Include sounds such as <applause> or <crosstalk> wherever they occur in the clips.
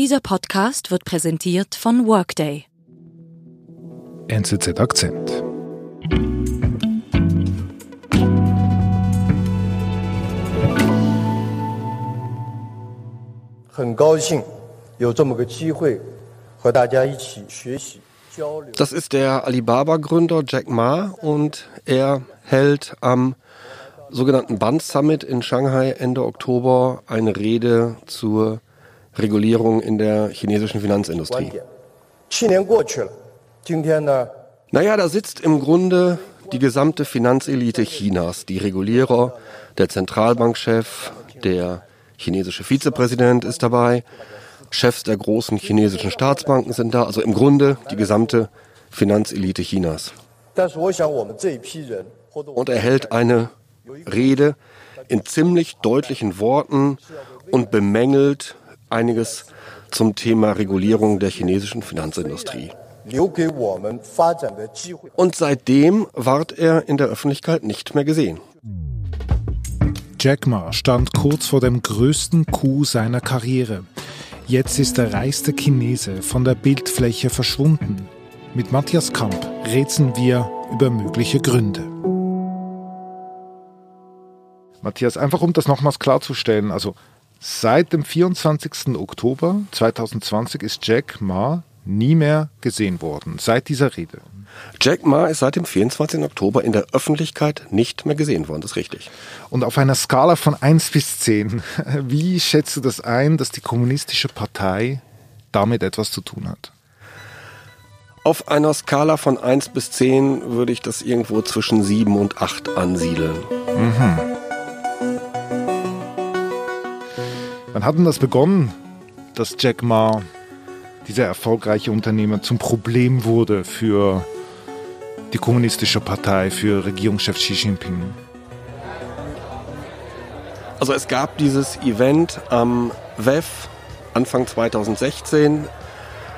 Dieser Podcast wird präsentiert von Workday. NZZ Akzent. Das ist der Alibaba-Gründer Jack Ma und er hält am sogenannten Band Summit in Shanghai Ende Oktober eine Rede zur Regulierung in der chinesischen Finanzindustrie. Naja, da sitzt im Grunde die gesamte Finanzelite Chinas, die Regulierer, der Zentralbankchef, der chinesische Vizepräsident ist dabei, Chefs der großen chinesischen Staatsbanken sind da, also im Grunde die gesamte Finanzelite Chinas. Und er hält eine Rede in ziemlich deutlichen Worten und bemängelt einiges zum Thema Regulierung der chinesischen Finanzindustrie. Und seitdem ward er in der Öffentlichkeit nicht mehr gesehen. Jack Ma stand kurz vor dem größten Coup seiner Karriere. Jetzt ist der reichste Chinese von der Bildfläche verschwunden. Mit Matthias Kamp rätseln wir über mögliche Gründe. Matthias, einfach um das nochmals klarzustellen, also seit dem 24. Oktober 2020 ist Jack Ma nie mehr gesehen worden, seit dieser Rede. Jack Ma ist seit dem 24. Oktober in der Öffentlichkeit nicht mehr gesehen worden, das ist richtig. Und auf einer Skala von 1 bis 10, <laughs> wie schätzt du das ein, dass die Kommunistische Partei damit etwas zu tun hat? Auf einer Skala von 1 bis 10 würde ich das irgendwo zwischen 7 und 8 ansiedeln. Mhm. Wann hat denn das begonnen, dass Jack Ma, dieser erfolgreiche Unternehmer, zum Problem wurde für die Kommunistische Partei, für Regierungschef Xi Jinping? Also es gab dieses Event am WEF Anfang 2016,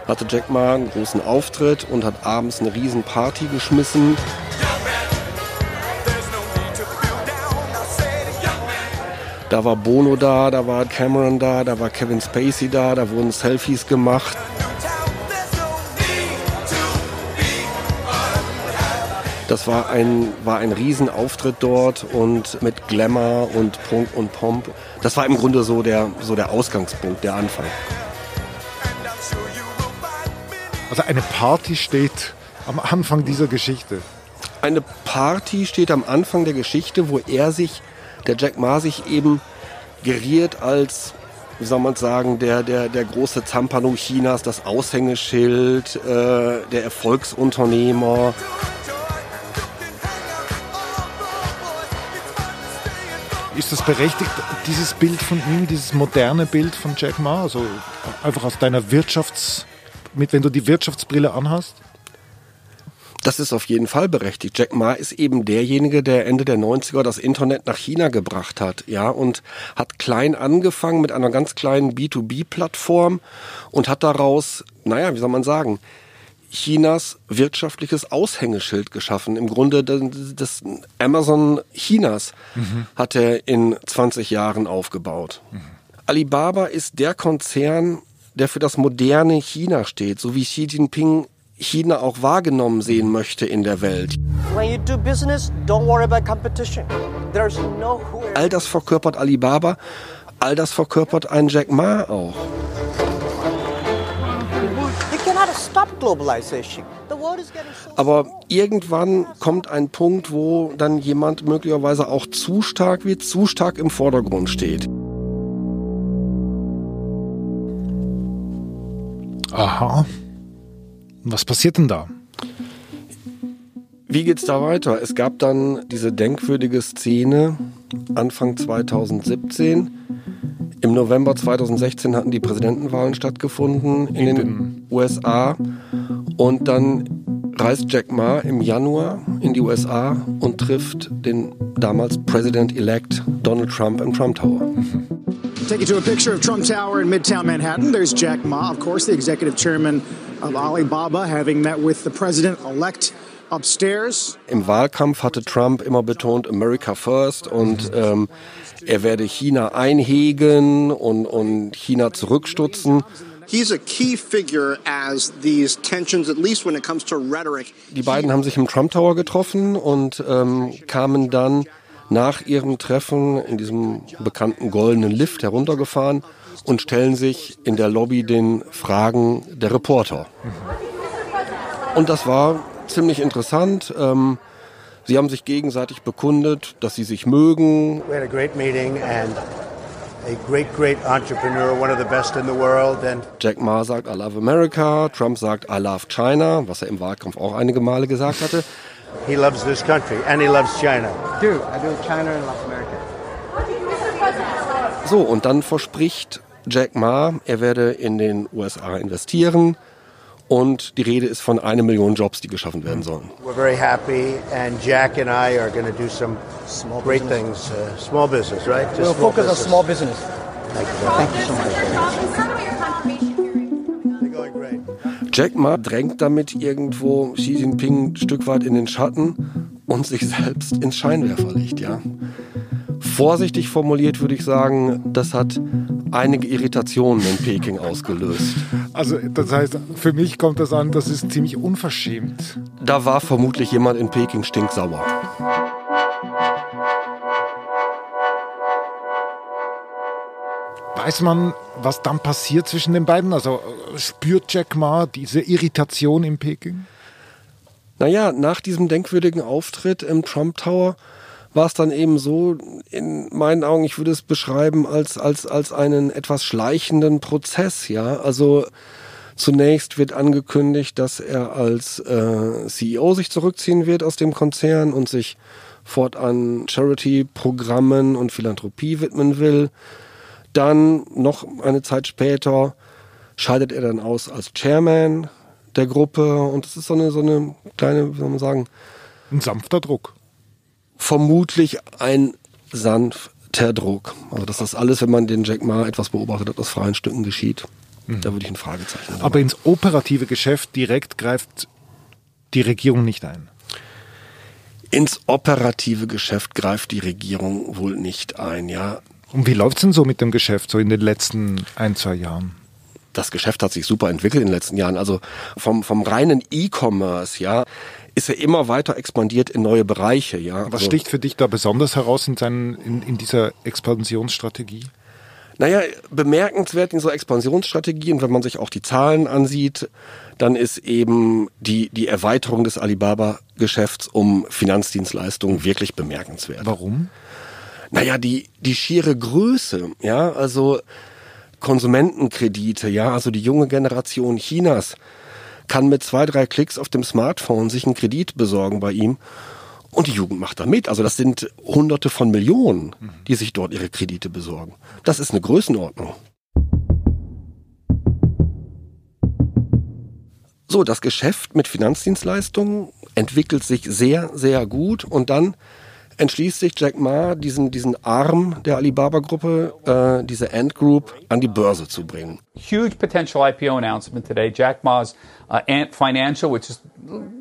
hatte Jack Ma einen großen Auftritt und hat abends eine riesen Party geschmissen. Da war Bono da, da war Cameron da, da war Kevin Spacey da, da wurden Selfies gemacht. Das war ein, war ein Riesenauftritt dort und mit Glamour und Prunk und Pomp. Das war im Grunde so der, so der Ausgangspunkt, der Anfang. Also eine Party steht am Anfang dieser Geschichte. Eine Party steht am Anfang der Geschichte, wo er sich der Jack Ma sich eben geriert als, wie soll man sagen, der, der, der große Zampano Chinas, das Aushängeschild, äh, der Erfolgsunternehmer. Ist das berechtigt, dieses Bild von ihm, dieses moderne Bild von Jack Ma? Also einfach aus deiner Wirtschafts-, mit, wenn du die Wirtschaftsbrille anhast? Das ist auf jeden Fall berechtigt. Jack Ma ist eben derjenige, der Ende der 90er das Internet nach China gebracht hat, ja, und hat klein angefangen mit einer ganz kleinen B2B-Plattform und hat daraus, naja, wie soll man sagen, Chinas wirtschaftliches Aushängeschild geschaffen. Im Grunde das Amazon Chinas mhm. hat er in 20 Jahren aufgebaut. Mhm. Alibaba ist der Konzern, der für das moderne China steht, so wie Xi Jinping China auch wahrgenommen sehen möchte in der Welt. All das verkörpert Alibaba, all das verkörpert ein Jack Ma auch. Aber irgendwann kommt ein Punkt, wo dann jemand möglicherweise auch zu stark wird, zu stark im Vordergrund steht. Aha. Was passiert denn da? Wie geht's da weiter? Es gab dann diese denkwürdige Szene Anfang 2017. Im November 2016 hatten die Präsidentenwahlen stattgefunden in den USA. Und dann reist Jack Ma im Januar in die USA und trifft den damals President-elect Donald Trump im Trump Tower. Take you to a picture of Trump Tower in Midtown Manhattan. There's Jack Ma, of course, the executive chairman of Alibaba, having met with the president-elect upstairs. Im Wahlkampf hatte Trump immer betont America First und ähm, er werde China einhegen und, und China zurückstutzen. He's a key figure as these tensions, at least when it comes to rhetoric. Die beiden haben sich im Trump Tower getroffen und ähm, kamen dann nach ihrem Treffen in diesem bekannten goldenen Lift heruntergefahren und stellen sich in der Lobby den Fragen der Reporter. Und das war ziemlich interessant. Ähm, sie haben sich gegenseitig bekundet, dass sie sich mögen. We had a great meeting and a great, great entrepreneur, one of the best in the world. And Jack Ma sagt, I love America. Trump sagt, I love China, was er im Wahlkampf auch einige Male gesagt hatte. <laughs> he loves this country and he loves China. Do I do China and Latin America? So, und dann verspricht Jack Ma, er werde in den USA investieren. Und die Rede ist von einer Million Jobs, die geschaffen werden sollen. We're very happy, and Jack and I are going to do some great things. Uh, small business, right? Just We'll focus on business. small business. Thank you. Thank you so much. Jack Ma drängt damit irgendwo Xi Jinping ein Stück weit in den Schatten und sich selbst ins Scheinwerferlicht, ja. Vorsichtig formuliert würde ich sagen, das hat einige Irritationen in Peking ausgelöst. Also das heißt, für mich kommt das an, das ist ziemlich unverschämt. Da war vermutlich jemand in Peking stinksauer. Weiß man, was dann passiert zwischen den beiden? Also spürt Jack Ma diese Irritation in Peking? Naja, nach diesem denkwürdigen Auftritt im Trump Tower war es dann eben so, in meinen Augen, ich würde es beschreiben als, als, als einen etwas schleichenden Prozess, ja. Also zunächst wird angekündigt, dass er als äh, CEO sich zurückziehen wird aus dem Konzern und sich fortan Charity-Programmen und Philanthropie widmen will. Dann noch eine Zeit später scheidet er dann aus als Chairman der Gruppe und es ist so eine, so eine kleine, wie soll man sagen, Ein sanfter Druck. Vermutlich ein sanfter Druck. Also dass das alles, wenn man den Jack Ma etwas beobachtet hat, aus freien Stücken geschieht. Da würde ich ein Fragezeichen Aber ins operative Geschäft direkt greift die Regierung nicht ein. ins operative Geschäft greift die Regierung wohl nicht ein, ja. Und wie läuft es denn so mit dem Geschäft so in den letzten ein, zwei Jahren? das Geschäft hat sich super entwickelt in den letzten Jahren. Also vom, vom reinen E-Commerce, ja, ist er immer weiter expandiert in neue Bereiche, ja. Was Also- sticht für dich da besonders heraus in, seinen, in, in dieser Expansionsstrategie? Naja, bemerkenswert in so Expansionsstrategien, wenn man sich auch die Zahlen ansieht, dann ist eben die, die Erweiterung des Alibaba-Geschäfts um Finanzdienstleistungen wirklich bemerkenswert. Warum? Naja, die, die schiere Größe, ja, also Konsumentenkredite, ja, also die junge Generation Chinas kann mit zwei, drei Klicks auf dem Smartphone sich einen Kredit besorgen bei ihm. Und die Jugend macht da mit. Also das sind Hunderte von Millionen, die sich dort ihre Kredite besorgen. Das ist eine Größenordnung. So, das Geschäft mit Finanzdienstleistungen entwickelt sich sehr, sehr gut und dann entschließt sich Jack Ma, diesen, diesen Arm der Alibaba-Gruppe, äh, diese Ant Group, an die Börse zu bringen. huge potential IPO announcement today. Jack Ma's uh, Ant Financial, which is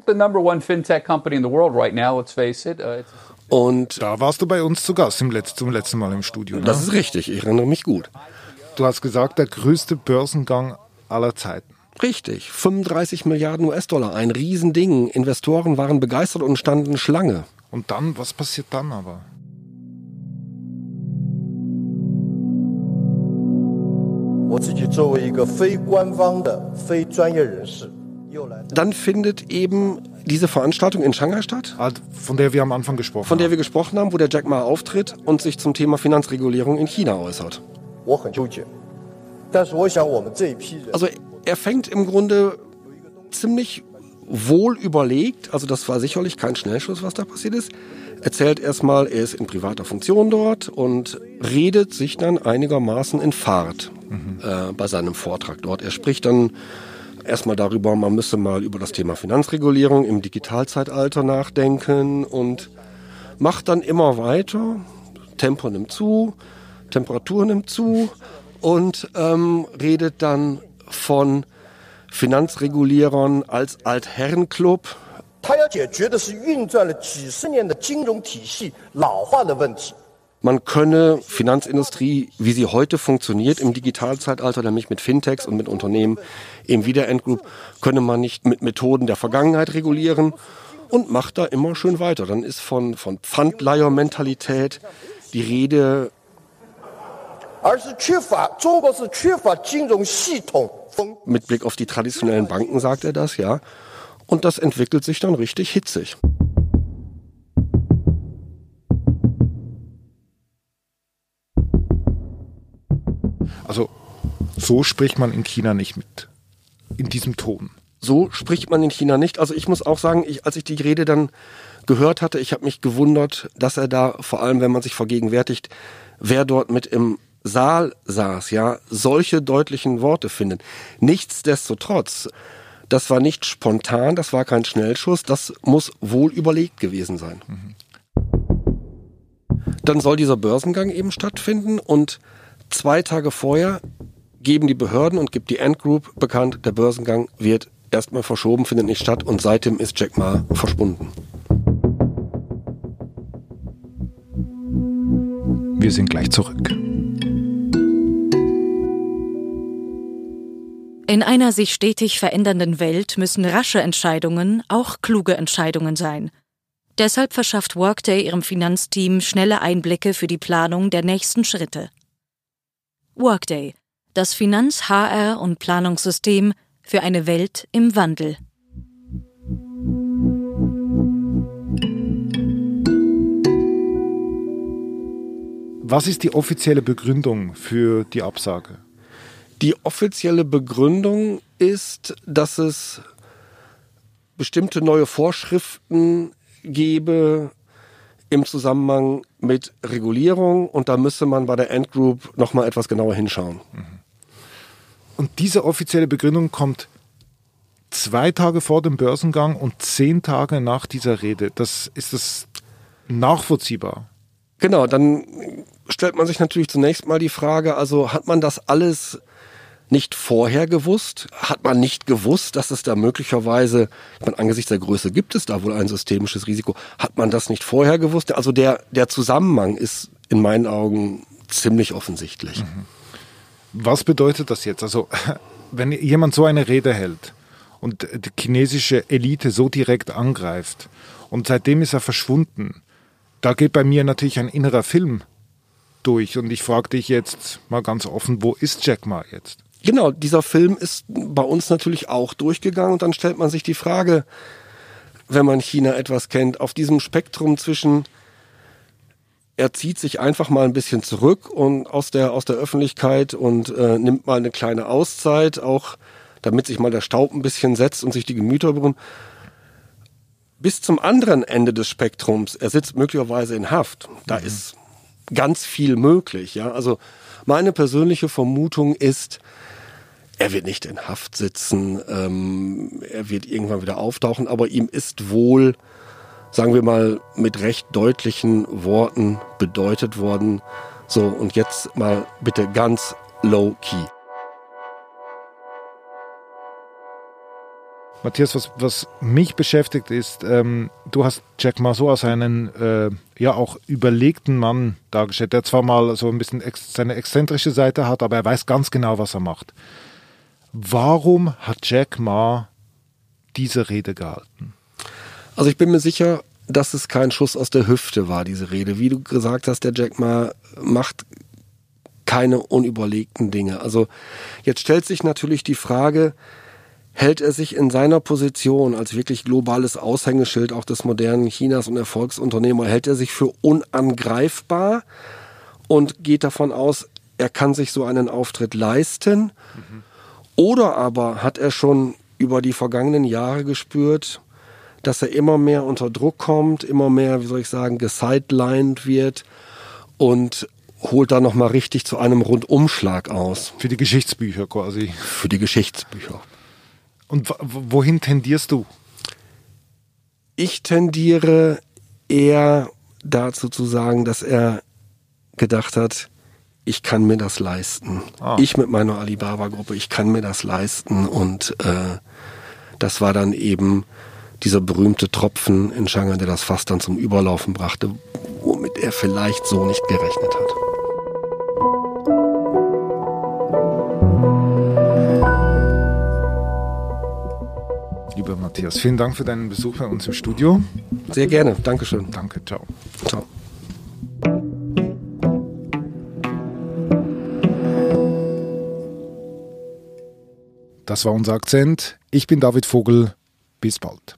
the number one fintech company in the world right now. Let's face it. Uh, it's Und Da warst du bei uns zu Gast im Letz-, zum letzten Mal im Studio. Ne? das ist richtig, ich erinnere mich gut. Du hast gesagt, der größte Börsengang aller Zeiten. Richtig, 35 Milliarden US-Dollar, ein Riesending. Investoren waren begeistert und standen Schlange. Und dann, was passiert dann aber? Dann findet eben diese Veranstaltung in Shanghai statt. Also, von der wir am Anfang gesprochen haben. Von der wir gesprochen haben, wo der Jack Ma auftritt und sich zum Thema Finanzregulierung in China äußert. Also er fängt im Grunde ziemlich wohl überlegt, also das war sicherlich kein Schnellschuss, was da passiert ist. Erzählt erstmal, er ist in privater Funktion dort und redet sich dann einigermaßen in Fahrt äh, bei seinem Vortrag dort. Er spricht dann erstmal darüber, man müsse mal über das Thema Finanzregulierung im Digitalzeitalter nachdenken und macht dann immer weiter. Tempo nimmt zu, Temperatur nimmt zu und ähm, redet dann von Finanzregulierern als Altherrenclub. Man könne Finanzindustrie, wie sie heute funktioniert im Digitalzeitalter, nämlich mit Fintechs und mit Unternehmen im wie könne man nicht mit Methoden der Vergangenheit regulieren und macht da immer schön weiter. Dann ist von, von Pfandleihermentalität die Rede mit Blick auf die traditionellen Banken sagt er das, ja. Und das entwickelt sich dann richtig hitzig. Also so spricht man in China nicht mit. In diesem Ton. So spricht man in China nicht. Also ich muss auch sagen, ich, als ich die Rede dann gehört hatte, ich habe mich gewundert, dass er da, vor allem wenn man sich vergegenwärtigt, wer dort mit im Saal saß, ja, solche deutlichen Worte findet. Nichtsdestotrotz, das war nicht spontan, das war kein Schnellschuss, das muss wohl überlegt gewesen sein. Mhm. Dann soll dieser Börsengang eben stattfinden und zwei Tage vorher geben die Behörden und gibt die Ant Group bekannt, der Börsengang wird erstmal verschoben, findet nicht statt und seitdem ist Jack Ma verschwunden. Wir sind gleich zurück. In einer sich stetig verändernden Welt müssen rasche Entscheidungen auch kluge Entscheidungen sein. Deshalb verschafft Workday ihrem Finanzteam schnelle Einblicke für die Planung der nächsten Schritte. Workday, das Finanz-, HR- und Planungssystem für eine Welt im Wandel. Was ist die offizielle Begründung für die Absage? Die offizielle Begründung ist, dass es bestimmte neue Vorschriften gebe im Zusammenhang mit Regulierung und da müsste man bei der Endgroup nochmal etwas genauer hinschauen. Und diese offizielle Begründung kommt zwei Tage vor dem Börsengang und zehn Tage nach dieser Rede. Das ist das nachvollziehbar. Genau, dann stellt man sich natürlich zunächst mal die Frage, also hat man das alles nicht vorher gewusst? Hat man nicht gewusst, dass es da möglicherweise, ich meine, angesichts der Größe gibt es da wohl ein systemisches Risiko. Hat man das nicht vorher gewusst? Also der, der Zusammenhang ist in meinen Augen ziemlich offensichtlich. Mhm. Was bedeutet das jetzt? Also, <laughs> wenn jemand so eine Rede hält und die chinesische Elite so direkt angreift und seitdem ist er verschwunden, da geht bei mir natürlich ein innerer Film durch und ich frage dich jetzt mal ganz offen, wo ist Jack Ma jetzt? Genau, dieser Film ist bei uns natürlich auch durchgegangen und dann stellt man sich die Frage, wenn man China etwas kennt, auf diesem Spektrum zwischen er zieht sich einfach mal ein bisschen zurück und aus der aus der Öffentlichkeit und äh, nimmt mal eine kleine Auszeit, auch damit sich mal der Staub ein bisschen setzt und sich die Gemüter beruhen. Bis zum anderen Ende des Spektrums, er sitzt möglicherweise in Haft. Da mhm. ist ganz viel möglich. Ja, also meine persönliche Vermutung ist, er wird nicht in Haft sitzen, ähm, er wird irgendwann wieder auftauchen, aber ihm ist wohl, sagen wir mal, mit recht deutlichen Worten bedeutet worden, so und jetzt mal bitte ganz low Matthias, was, was mich beschäftigt ist, ähm, du hast Jack Ma so als einen äh, ja auch überlegten Mann dargestellt, der zwar mal so ein bisschen ex seine exzentrische Seite hat, aber er weiß ganz genau, was er macht. Warum hat Jack Ma diese Rede gehalten? Also ich bin mir sicher, dass es kein Schuss aus der Hüfte war, diese Rede. Wie du gesagt hast, der Jack Ma macht keine unüberlegten Dinge. Also jetzt stellt sich natürlich die Frage, hält er sich in seiner Position als wirklich globales Aushängeschild auch des modernen Chinas und Erfolgsunternehmer, hält er sich für unangreifbar und geht davon aus, er kann sich so einen Auftritt leisten? Mhm. Oder aber hat er schon über die vergangenen Jahre gespürt, dass er immer mehr unter Druck kommt, immer mehr, wie soll ich sagen, gesidelined wird und holt da nochmal richtig zu einem Rundumschlag aus. Für die Geschichtsbücher quasi. Für die Geschichtsbücher. Und wohin tendierst du? Ich tendiere eher dazu zu sagen, dass er gedacht hat, ich kann mir das leisten. Ah. Ich mit meiner Alibaba-Gruppe, ich kann mir das leisten. Und äh, das war dann eben dieser berühmte Tropfen in Shanghai, der das Fass dann zum Überlaufen brachte, womit womit er vielleicht so nicht gerechnet hat. Lieber Matthias, vielen Dank für deinen Besuch bei uns im Studio. Sehr gerne. Dankeschön. Danke, ciao. Ciao. Das war unser Akzent. Ich bin David Vogel. Bis bald.